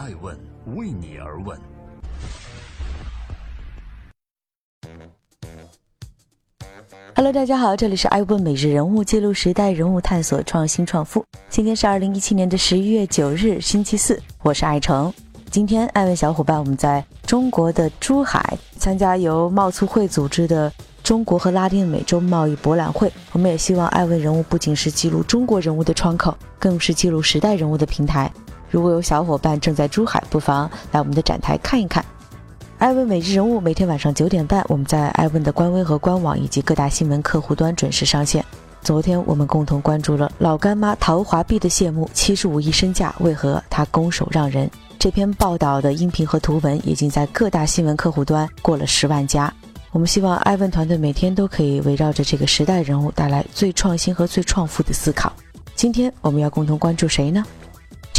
爱问为你而问。Hello，大家好，这里是爱问每日人物，记录时代人物，探索创新创富。今天是二零一七年的十一月九日，星期四，我是爱成。今天，爱问小伙伴，我们在中国的珠海参加由贸促会组织的中国和拉丁美洲贸易博览会。我们也希望爱问人物不仅是记录中国人物的窗口，更是记录时代人物的平台。如果有小伙伴正在珠海，不妨来我们的展台看一看。艾问每日人物每天晚上九点半，我们在艾问的官微和官网以及各大新闻客户端准时上线。昨天我们共同关注了老干妈陶华碧的谢幕，七十五亿身价为何他拱手让人？这篇报道的音频和图文已经在各大新闻客户端过了十万加。我们希望艾问团队每天都可以围绕着这个时代人物带来最创新和最创富的思考。今天我们要共同关注谁呢？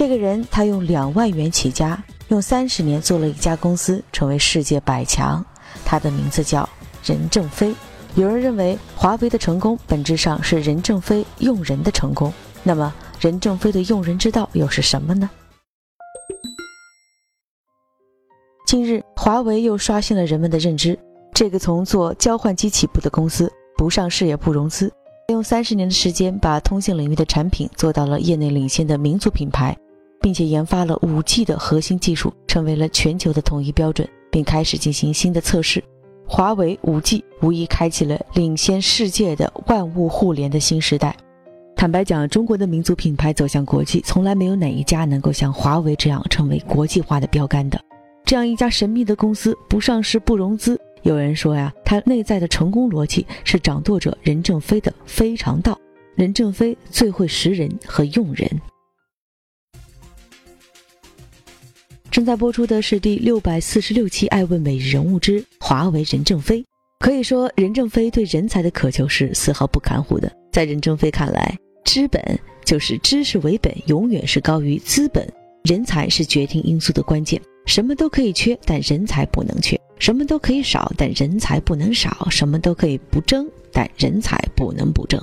这个人他用两万元起家，用三十年做了一家公司，成为世界百强。他的名字叫任正非。有人认为华为的成功本质上是任正非用人的成功。那么任正非的用人之道又是什么呢？近日，华为又刷新了人们的认知。这个从做交换机起步的公司，不上市也不融资，用三十年的时间把通信领域的产品做到了业内领先的民族品牌，并且研发了五 G 的核心技术，成为了全球的统一标准，并开始进行新的测试。华为五 G 无疑开启了领先世界的万物互联的新时代。坦白讲，中国的民族品牌走向国际，从来没有哪一家能够像华为这样成为国际化的标杆的。这样一家神秘的公司不上市不融资，有人说呀，它内在的成功逻辑是掌舵者任正非的非常道。任正非最会识人和用人。正在播出的是第六百四十六期《爱问每日人物之华为任正非》。可以说，任正非对人才的渴求是丝毫不含糊的。在任正非看来，知本就是知识为本，永远是高于资本。人才是决定因素的关键。什么都可以缺，但人才不能缺；什么都可以少，但人才不能少；什么都可以不争，但人才不能不争。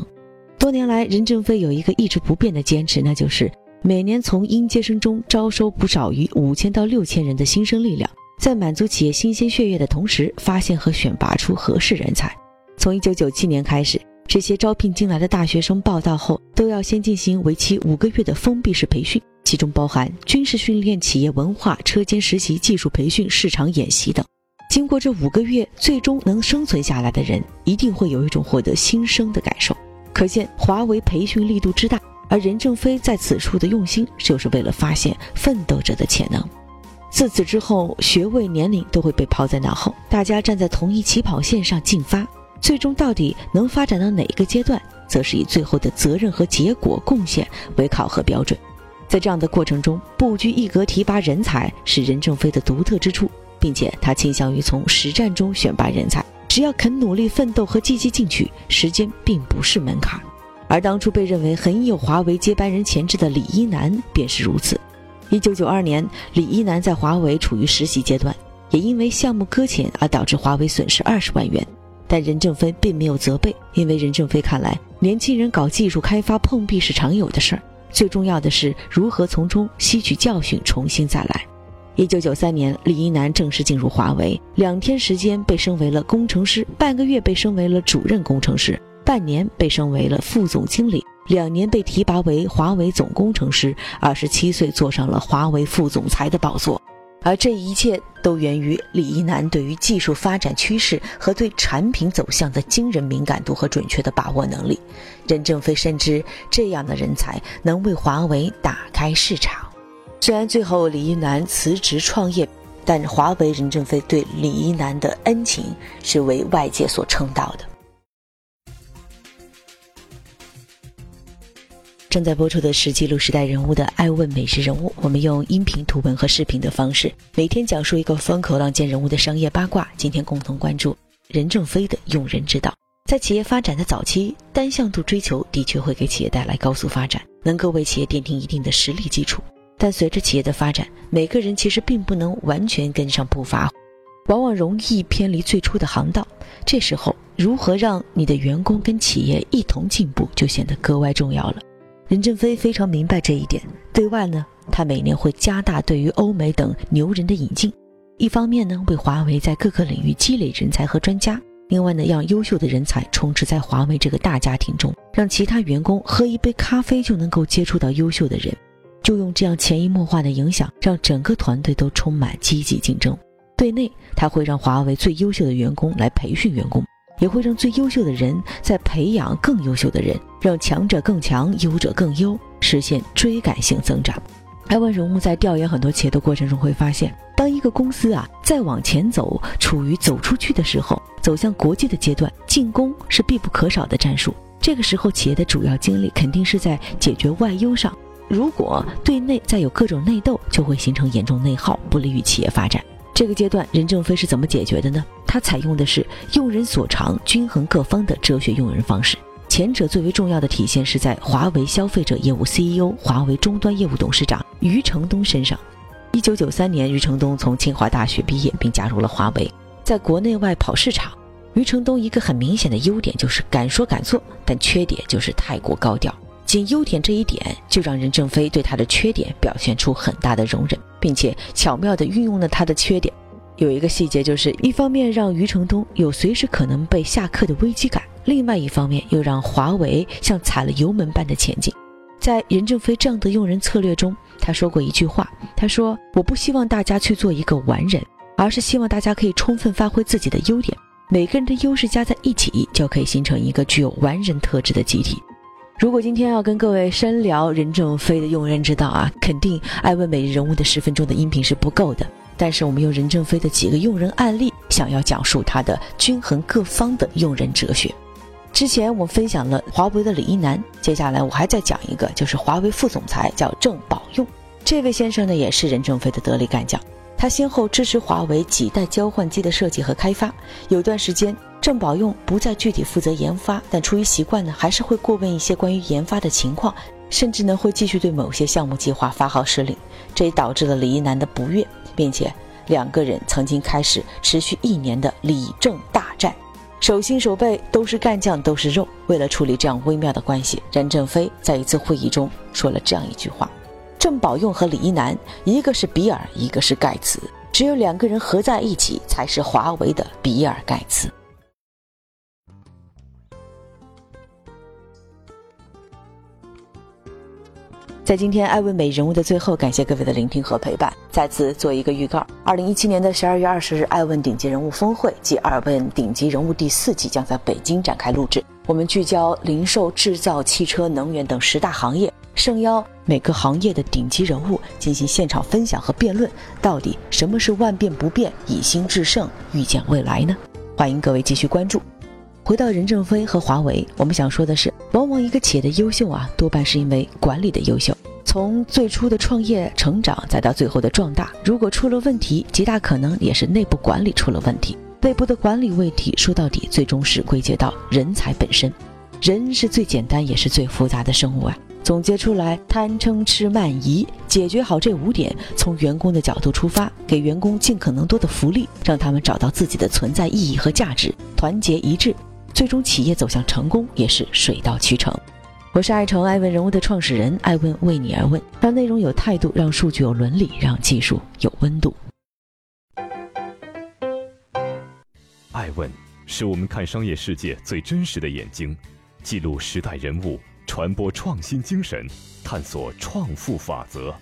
多年来，任正非有一个一直不变的坚持，那就是每年从应届生中招收不少于五千到六千人的新生力量，在满足企业新鲜血液的同时，发现和选拔出合适人才。从一九九七年开始，这些招聘进来的大学生报到后，都要先进行为期五个月的封闭式培训。其中包含军事训练、企业文化、车间实习、技术培训、市场演习等。经过这五个月，最终能生存下来的人，一定会有一种获得新生的感受。可见华为培训力度之大，而任正非在此处的用心，就是为了发现奋斗者的潜能。自此之后，学位、年龄都会被抛在脑后，大家站在同一起跑线上进发。最终到底能发展到哪一个阶段，则是以最后的责任和结果贡献为考核标准。在这样的过程中，不拘一格提拔人才是任正非的独特之处，并且他倾向于从实战中选拔人才。只要肯努力奋斗和积极进取，时间并不是门槛。而当初被认为很有华为接班人潜质的李一男便是如此。一九九二年，李一男在华为处于实习阶段，也因为项目搁浅而导致华为损失二十万元。但任正非并没有责备，因为任正非看来，年轻人搞技术开发碰壁是常有的事儿。最重要的是如何从中吸取教训，重新再来。一九九三年，李一男正式进入华为，两天时间被升为了工程师，半个月被升为了主任工程师，半年被升为了副总经理，两年被提拔为华为总工程师，二十七岁坐上了华为副总裁的宝座。而这一切都源于李一男对于技术发展趋势和对产品走向的惊人敏感度和准确的把握能力。任正非深知这样的人才能为华为打开市场。虽然最后李一男辞职创业，但华为任正非对李一男的恩情是为外界所称道的。正在播出的是记录时代人物的《爱问美食人物》，我们用音频、图文和视频的方式，每天讲述一个风口浪尖人物的商业八卦。今天共同关注任正非的用人之道。在企业发展的早期，单向度追求的确会给企业带来高速发展，能够为企业奠定一定的实力基础。但随着企业的发展，每个人其实并不能完全跟上步伐，往往容易偏离最初的航道。这时候，如何让你的员工跟企业一同进步，就显得格外重要了。任正非非常明白这一点，对外呢，他每年会加大对于欧美等牛人的引进，一方面呢，为华为在各个领域积累人才和专家；另外呢，让优秀的人才充斥在华为这个大家庭中，让其他员工喝一杯咖啡就能够接触到优秀的人，就用这样潜移默化的影响，让整个团队都充满积极竞争。对内，他会让华为最优秀的员工来培训员工。也会让最优秀的人在培养更优秀的人，让强者更强，优者更优，实现追赶性增长。艾文人物在调研很多企业的过程中会发现，当一个公司啊再往前走，处于走出去的时候，走向国际的阶段，进攻是必不可少的战术。这个时候，企业的主要精力肯定是在解决外忧上。如果对内再有各种内斗，就会形成严重内耗，不利于企业发展。这个阶段，任正非是怎么解决的呢？他采用的是用人所长、均衡各方的哲学用人方式。前者最为重要的体现是在华为消费者业务 CEO、华为终端业务董事长余承东身上。一九九三年，余承东从清华大学毕业，并加入了华为，在国内外跑市场。余承东一个很明显的优点就是敢说敢做，但缺点就是太过高调。仅优点这一点，就让任正非对他的缺点表现出很大的容忍，并且巧妙地运用了他的缺点。有一个细节，就是一方面让余承东有随时可能被下课的危机感，另外一方面又让华为像踩了油门般的前进。在任正非这样的用人策略中，他说过一句话：“他说我不希望大家去做一个完人，而是希望大家可以充分发挥自己的优点，每个人的优势加在一起，就可以形成一个具有完人特质的集体。”如果今天要跟各位深聊任正非的用人之道啊，肯定爱问每日人物的十分钟的音频是不够的。但是我们用任正非的几个用人案例，想要讲述他的均衡各方的用人哲学。之前我分享了华为的李一男，接下来我还再讲一个，就是华为副总裁叫郑宝用。这位先生呢，也是任正非的得力干将。他先后支持华为几代交换机的设计和开发，有段时间。郑宝用不再具体负责研发，但出于习惯呢，还是会过问一些关于研发的情况，甚至呢会继续对某些项目计划发号施令。这也导致了李一男的不悦，并且两个人曾经开始持续一年的李郑大战，手心手背都是干将，都是肉。为了处理这样微妙的关系，任正非在一次会议中说了这样一句话：郑宝用和李一男，一个是比尔，一个是盖茨，只有两个人合在一起，才是华为的比尔盖茨。在今天艾问美人物的最后，感谢各位的聆听和陪伴。再次做一个预告：二零一七年的十二月二十日，艾问顶级人物峰会暨二问顶级人物第四季将在北京展开录制。我们聚焦零售、制造、汽车、能源等十大行业，盛邀每个行业的顶级人物进行现场分享和辩论。到底什么是万变不变、以心制胜、预见未来呢？欢迎各位继续关注。回到任正非和华为，我们想说的是，往往一个企业的优秀啊，多半是因为管理的优秀。从最初的创业成长，再到最后的壮大，如果出了问题，极大可能也是内部管理出了问题。内部的管理问题，说到底，最终是归结到人才本身。人是最简单也是最复杂的生物啊。总结出来，贪嗔痴慢疑，解决好这五点，从员工的角度出发，给员工尽可能多的福利，让他们找到自己的存在意义和价值，团结一致。最终，企业走向成功也是水到渠成。我是爱成爱问人物的创始人，爱问为你而问，让内容有态度，让数据有伦理，让技术有温度。爱问是我们看商业世界最真实的眼睛，记录时代人物，传播创新精神，探索创富法则。